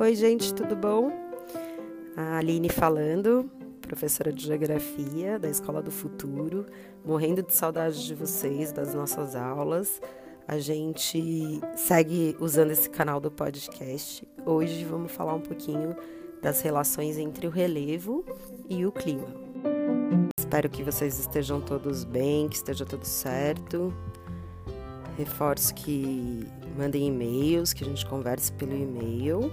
Oi, gente, tudo bom? A Aline falando, professora de Geografia da Escola do Futuro, morrendo de saudade de vocês, das nossas aulas. A gente segue usando esse canal do podcast. Hoje vamos falar um pouquinho das relações entre o relevo e o clima. Espero que vocês estejam todos bem, que esteja tudo certo. Reforço que mandem e-mails, que a gente converse pelo e-mail.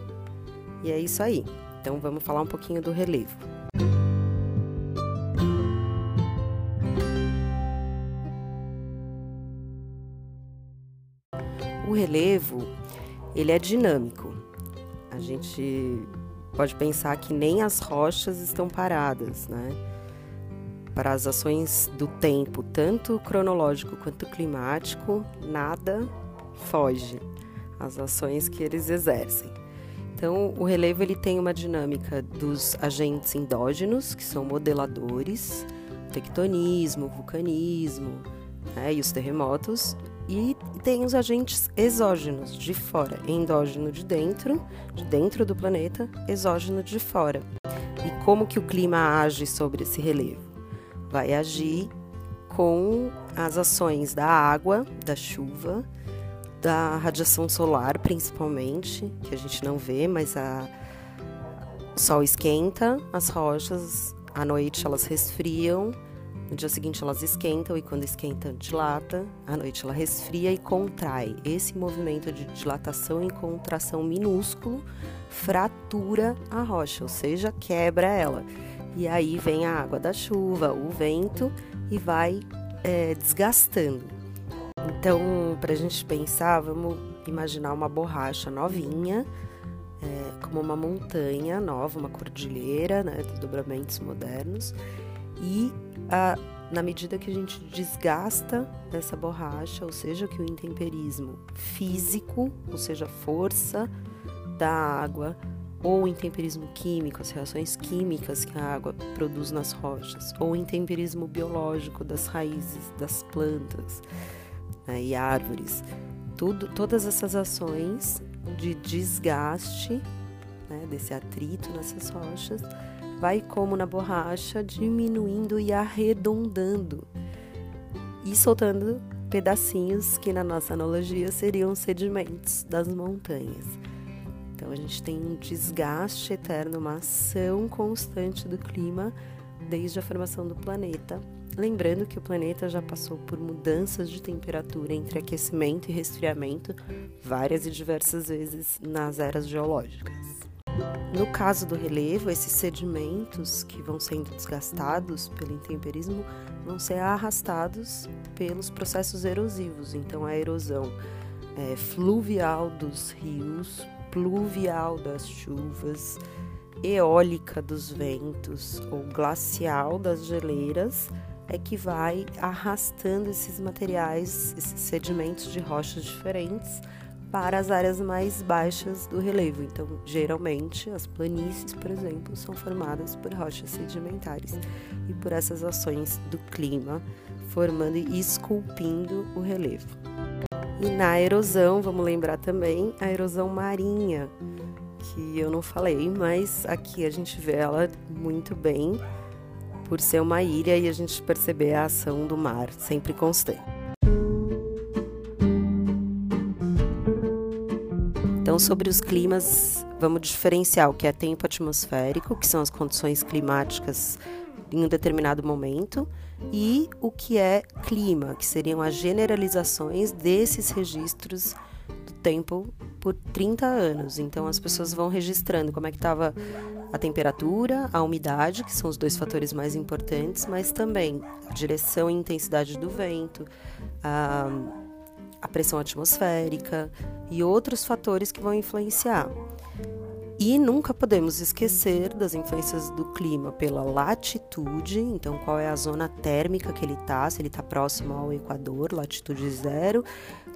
E é isso aí. Então vamos falar um pouquinho do relevo. O relevo, ele é dinâmico. A gente pode pensar que nem as rochas estão paradas, né? Para as ações do tempo, tanto cronológico quanto climático, nada foge às ações que eles exercem. Então, o relevo ele tem uma dinâmica dos agentes endógenos, que são modeladores, tectonismo, vulcanismo né, e os terremotos, e tem os agentes exógenos de fora, endógeno de dentro, de dentro do planeta, exógeno de fora. E como que o clima age sobre esse relevo? Vai agir com as ações da água, da chuva, da radiação solar, principalmente, que a gente não vê, mas a... o sol esquenta as rochas, à noite elas resfriam, no dia seguinte elas esquentam e quando esquenta dilata, à noite ela resfria e contrai. Esse movimento de dilatação e contração minúsculo fratura a rocha, ou seja, quebra ela. E aí vem a água da chuva, o vento e vai é, desgastando. Então, para a gente pensar, vamos imaginar uma borracha novinha, é, como uma montanha nova, uma cordilheira, né, dobramentos modernos, e a, na medida que a gente desgasta essa borracha, ou seja, que o intemperismo físico, ou seja, a força da água, ou o intemperismo químico, as reações químicas que a água produz nas rochas, ou o intemperismo biológico das raízes das plantas, né, e árvores. Tudo, todas essas ações de desgaste né, desse atrito nessas rochas vai como na borracha diminuindo e arredondando e soltando pedacinhos que na nossa analogia seriam sedimentos das montanhas. Então a gente tem um desgaste eterno, uma ação constante do clima desde a formação do planeta Lembrando que o planeta já passou por mudanças de temperatura entre aquecimento e resfriamento várias e diversas vezes nas eras geológicas. No caso do relevo, esses sedimentos que vão sendo desgastados pelo intemperismo vão ser arrastados pelos processos erosivos. Então, a erosão é, fluvial dos rios, pluvial das chuvas, eólica dos ventos ou glacial das geleiras é que vai arrastando esses materiais, esses sedimentos de rochas diferentes para as áreas mais baixas do relevo. Então, geralmente, as planícies, por exemplo, são formadas por rochas sedimentares e por essas ações do clima, formando e esculpindo o relevo. E na erosão, vamos lembrar também a erosão marinha, que eu não falei, mas aqui a gente vê ela muito bem por ser uma ilha e a gente perceber a ação do mar sempre constante. Então, sobre os climas, vamos diferenciar o que é tempo atmosférico, que são as condições climáticas em um determinado momento, e o que é clima, que seriam as generalizações desses registros do tempo por 30 anos. Então as pessoas vão registrando como é que estava a temperatura, a umidade, que são os dois fatores mais importantes, mas também a direção e intensidade do vento, a, a pressão atmosférica e outros fatores que vão influenciar. E nunca podemos esquecer das influências do clima pela latitude, então qual é a zona térmica que ele está, se ele está próximo ao Equador, latitude zero,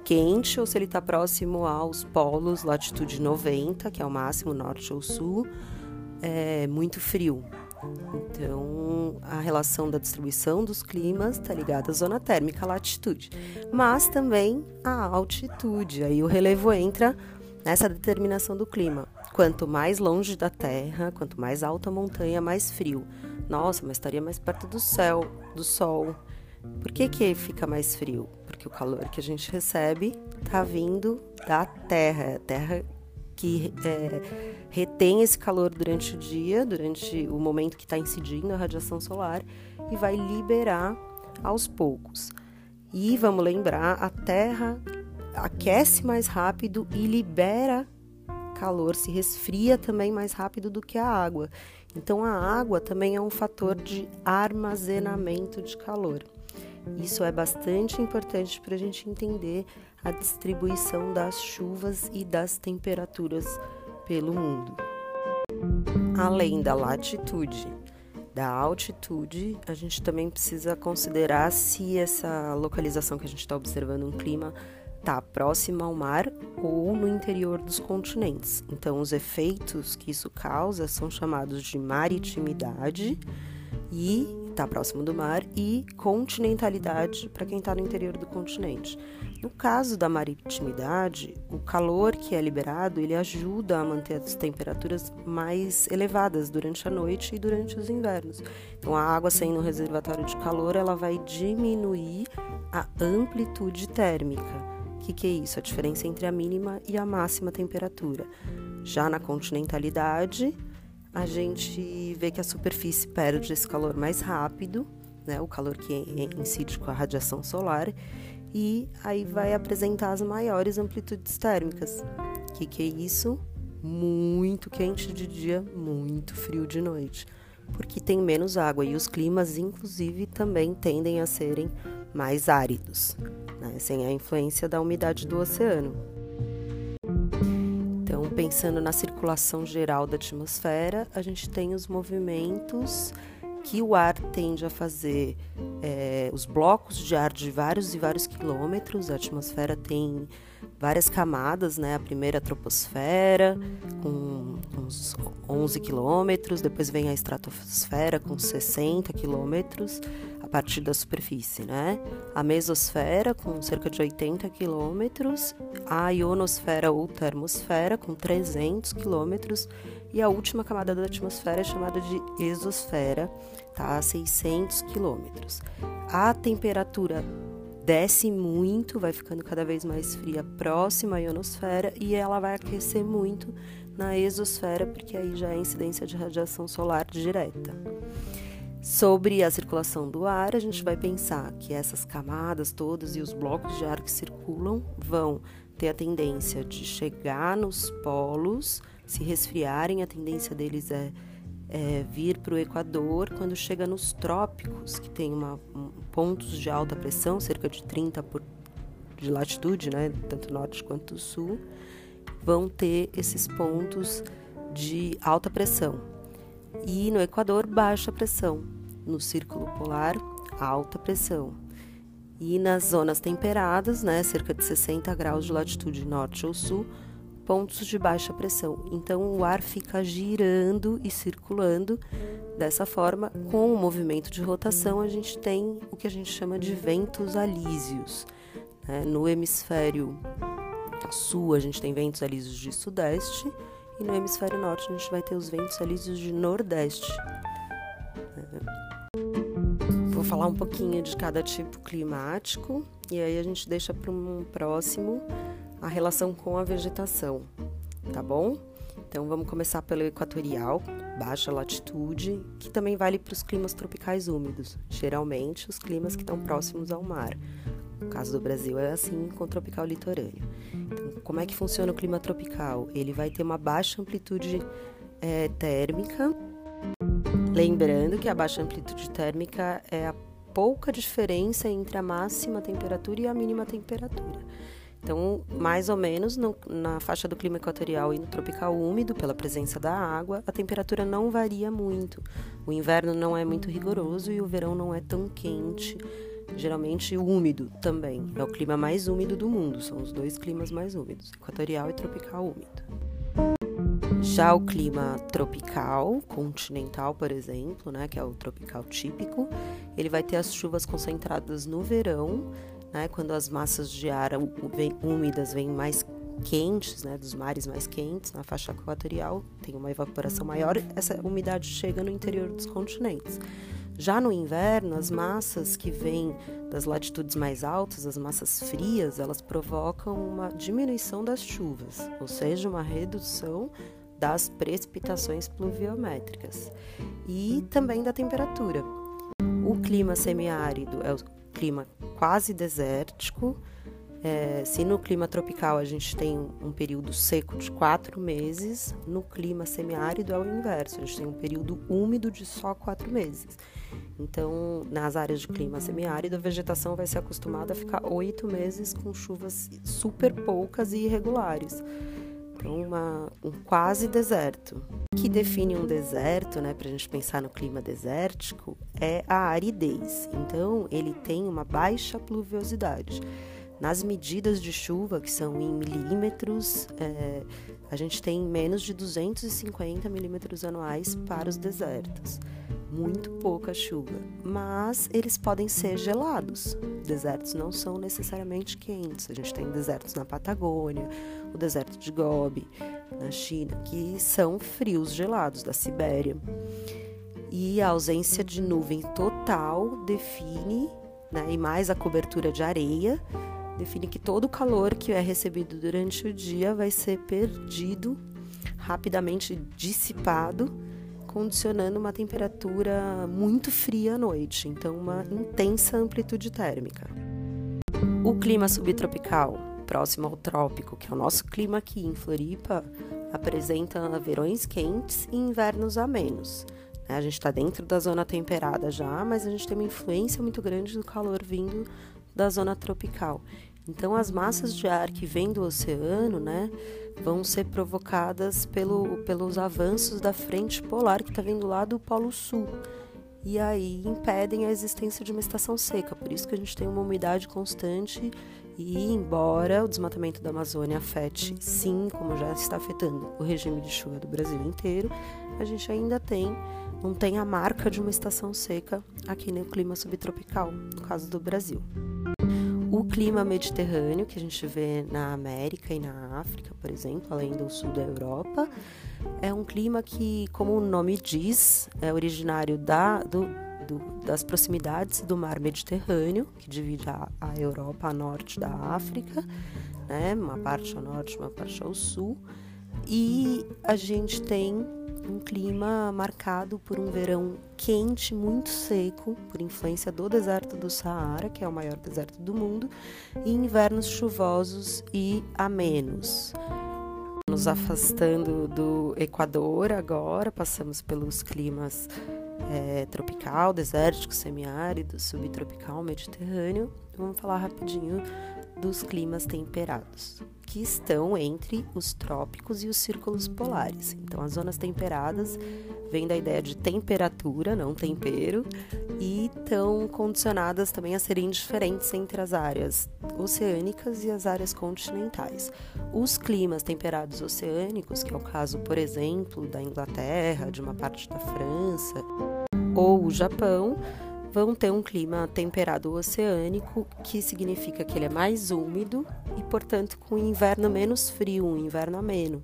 quente, ou se ele está próximo aos polos, latitude 90, que é o máximo norte ou sul, é muito frio. Então, a relação da distribuição dos climas está ligada à zona térmica, à latitude, mas também à altitude. Aí o relevo entra nessa determinação do clima. Quanto mais longe da terra, quanto mais alta a montanha, mais frio. Nossa, mas estaria mais perto do céu, do sol. Por que, que fica mais frio? Porque o calor que a gente recebe está vindo da terra, a terra que é, retém esse calor durante o dia, durante o momento que está incidindo a radiação solar e vai liberar aos poucos. E vamos lembrar, a Terra aquece mais rápido e libera calor, se resfria também mais rápido do que a água. Então a água também é um fator de armazenamento de calor. Isso é bastante importante para a gente entender a distribuição das chuvas e das temperaturas pelo mundo. Além da latitude, da altitude, a gente também precisa considerar se essa localização que a gente está observando um clima está próxima ao mar ou no interior dos continentes. Então, os efeitos que isso causa são chamados de maritimidade e está próximo do mar, e continentalidade para quem está no interior do continente. No caso da maritimidade, o calor que é liberado ele ajuda a manter as temperaturas mais elevadas durante a noite e durante os invernos. Então, a água saindo no reservatório de calor ela vai diminuir a amplitude térmica. O que, que é isso? A diferença entre a mínima e a máxima temperatura. Já na continentalidade, a gente vê que a superfície perde esse calor mais rápido, né, o calor que incide com a radiação solar, e aí vai apresentar as maiores amplitudes térmicas. O que, que é isso? Muito quente de dia, muito frio de noite, porque tem menos água e os climas, inclusive, também tendem a serem mais áridos, né, sem a influência da umidade do oceano pensando na circulação geral da atmosfera, a gente tem os movimentos que o ar tende a fazer, é, os blocos de ar de vários e vários quilômetros. A atmosfera tem várias camadas, né? A primeira a troposfera, com uns 11 quilômetros, depois vem a estratosfera, com 60 quilômetros partir da superfície, né? A mesosfera, com cerca de 80 quilômetros, a ionosfera ou termosfera, com 300 quilômetros, e a última camada da atmosfera é chamada de exosfera, tá? A 600 quilômetros. A temperatura desce muito, vai ficando cada vez mais fria próxima à ionosfera e ela vai aquecer muito na exosfera, porque aí já é incidência de radiação solar direta. Sobre a circulação do ar, a gente vai pensar que essas camadas todas e os blocos de ar que circulam vão ter a tendência de chegar nos polos, se resfriarem, a tendência deles é, é vir para o Equador. Quando chega nos trópicos, que tem uma, um, pontos de alta pressão, cerca de 30 por, de latitude, né, tanto norte quanto sul, vão ter esses pontos de alta pressão e no Equador, baixa pressão. No Círculo Polar, alta pressão. E nas zonas temperadas, né, cerca de 60 graus de latitude norte ou sul, pontos de baixa pressão. Então o ar fica girando e circulando dessa forma. Com o movimento de rotação, a gente tem o que a gente chama de ventos alísios. Né? No hemisfério sul, a gente tem ventos alísios de sudeste e no hemisfério norte a gente vai ter os ventos alísios de nordeste. Vou falar um pouquinho de cada tipo climático e aí a gente deixa para um próximo a relação com a vegetação, tá bom? Então vamos começar pelo equatorial, baixa latitude, que também vale para os climas tropicais úmidos, geralmente os climas que estão próximos ao mar. No caso do Brasil é assim com o tropical litorâneo. Então, como é que funciona o clima tropical? Ele vai ter uma baixa amplitude é, térmica. Lembrando que a baixa amplitude térmica é a pouca diferença entre a máxima temperatura e a mínima temperatura. Então, mais ou menos no, na faixa do clima equatorial e no tropical úmido, pela presença da água, a temperatura não varia muito. O inverno não é muito rigoroso e o verão não é tão quente geralmente úmido também. É o clima mais úmido do mundo, são os dois climas mais úmidos, equatorial e tropical úmido. Já o clima tropical, continental, por exemplo, né, que é o tropical típico, ele vai ter as chuvas concentradas no verão, né, quando as massas de ar úmidas vêm mais quentes, né, dos mares mais quentes, na faixa equatorial, tem uma evaporação maior, essa umidade chega no interior dos continentes. Já no inverno, as massas que vêm das latitudes mais altas, as massas frias, elas provocam uma diminuição das chuvas, ou seja, uma redução das precipitações pluviométricas e também da temperatura. O clima semiárido é o clima quase desértico, é, se no clima tropical a gente tem um período seco de quatro meses, no clima semiárido é o inverso, a gente tem um período úmido de só quatro meses. Então, nas áreas de clima semiárido, a vegetação vai ser acostumada a ficar oito meses com chuvas super poucas e irregulares. Então, uma, um quase deserto. O que define um deserto, né, para a gente pensar no clima desértico, é a aridez. Então, ele tem uma baixa pluviosidade. Nas medidas de chuva, que são em milímetros, é, a gente tem menos de 250 milímetros anuais para os desertos. Muito pouca chuva, mas eles podem ser gelados. Desertos não são necessariamente quentes. A gente tem desertos na Patagônia, o deserto de Gobi, na China, que são frios gelados, da Sibéria. E a ausência de nuvem total define, né, e mais a cobertura de areia, define que todo o calor que é recebido durante o dia vai ser perdido, rapidamente dissipado, condicionando uma temperatura muito fria à noite, então uma intensa amplitude térmica. O clima subtropical, próximo ao trópico, que é o nosso clima aqui em Floripa, apresenta verões quentes e invernos amenos. Né? A gente está dentro da zona temperada já, mas a gente tem uma influência muito grande do calor vindo da zona tropical. Então, as massas de ar que vêm do oceano, né, vão ser provocadas pelo, pelos avanços da frente polar que está vindo lá do Polo Sul. E aí impedem a existência de uma estação seca. Por isso que a gente tem uma umidade constante e, embora o desmatamento da Amazônia afete, sim, como já está afetando o regime de chuva do Brasil inteiro, a gente ainda tem, não tem a marca de uma estação seca aqui no clima subtropical, no caso do Brasil. O clima mediterrâneo, que a gente vê na América e na África, por exemplo, além do sul da Europa, é um clima que, como o nome diz, é originário da, do, do, das proximidades do mar Mediterrâneo, que divide a, a Europa a norte da África, né? uma parte ao norte, uma parte ao sul. E a gente tem um clima marcado por um verão quente, muito seco, por influência do deserto do Saara, que é o maior deserto do mundo, e invernos chuvosos e amenos. Nos afastando do Equador agora, passamos pelos climas é, tropical, desértico, semiárido, subtropical, mediterrâneo. Vamos falar rapidinho dos climas temperados que estão entre os trópicos e os círculos polares. Então, as zonas temperadas vêm da ideia de temperatura, não tempero, e estão condicionadas também a serem diferentes entre as áreas oceânicas e as áreas continentais. Os climas temperados oceânicos, que é o caso, por exemplo, da Inglaterra, de uma parte da França ou o Japão, vão ter um clima temperado oceânico, que significa que ele é mais úmido e, portanto, com inverno menos frio, um inverno ameno,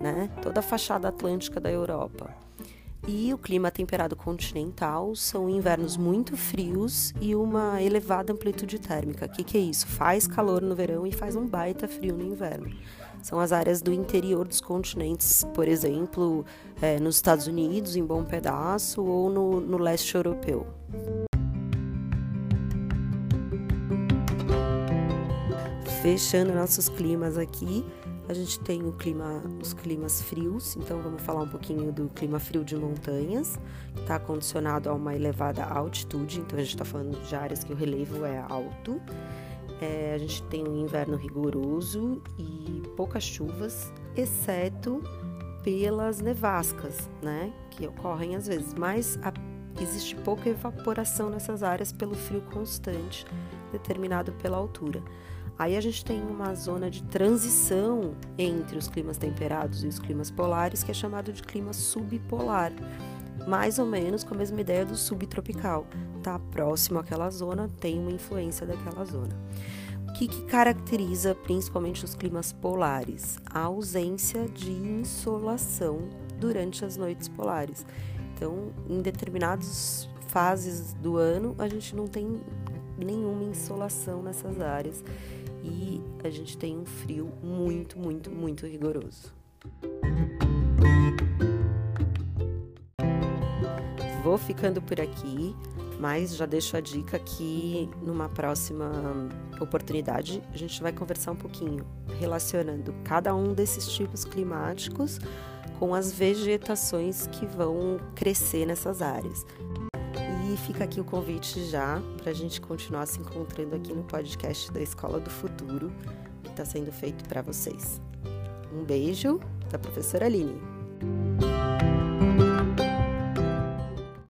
né? Toda a fachada atlântica da Europa. E o clima temperado continental são invernos muito frios e uma elevada amplitude térmica. O que, que é isso? Faz calor no verão e faz um baita frio no inverno. São as áreas do interior dos continentes, por exemplo, é, nos Estados Unidos, em bom pedaço, ou no, no leste europeu. Fechando nossos climas aqui, a gente tem o clima, os climas frios, então vamos falar um pouquinho do clima frio de montanhas, que está condicionado a uma elevada altitude, então a gente está falando de áreas que o relevo é alto. É, a gente tem um inverno rigoroso e poucas chuvas, exceto pelas nevascas, né, que ocorrem às vezes, mas a, existe pouca evaporação nessas áreas pelo frio constante determinado pela altura. Aí a gente tem uma zona de transição entre os climas temperados e os climas polares, que é chamado de clima subpolar, mais ou menos com a mesma ideia do subtropical. Tá próximo àquela zona, tem uma influência daquela zona. O que, que caracteriza principalmente os climas polares? A ausência de insolação durante as noites polares. Então, em determinadas fases do ano, a gente não tem nenhuma insolação nessas áreas e a gente tem um frio muito, muito, muito rigoroso. Vou ficando por aqui, mas já deixo a dica que numa próxima oportunidade a gente vai conversar um pouquinho relacionando cada um desses tipos climáticos com as vegetações que vão crescer nessas áreas. E fica aqui o convite já para a gente continuar se encontrando aqui no podcast da Escola do Futuro, que está sendo feito para vocês. Um beijo da professora Aline.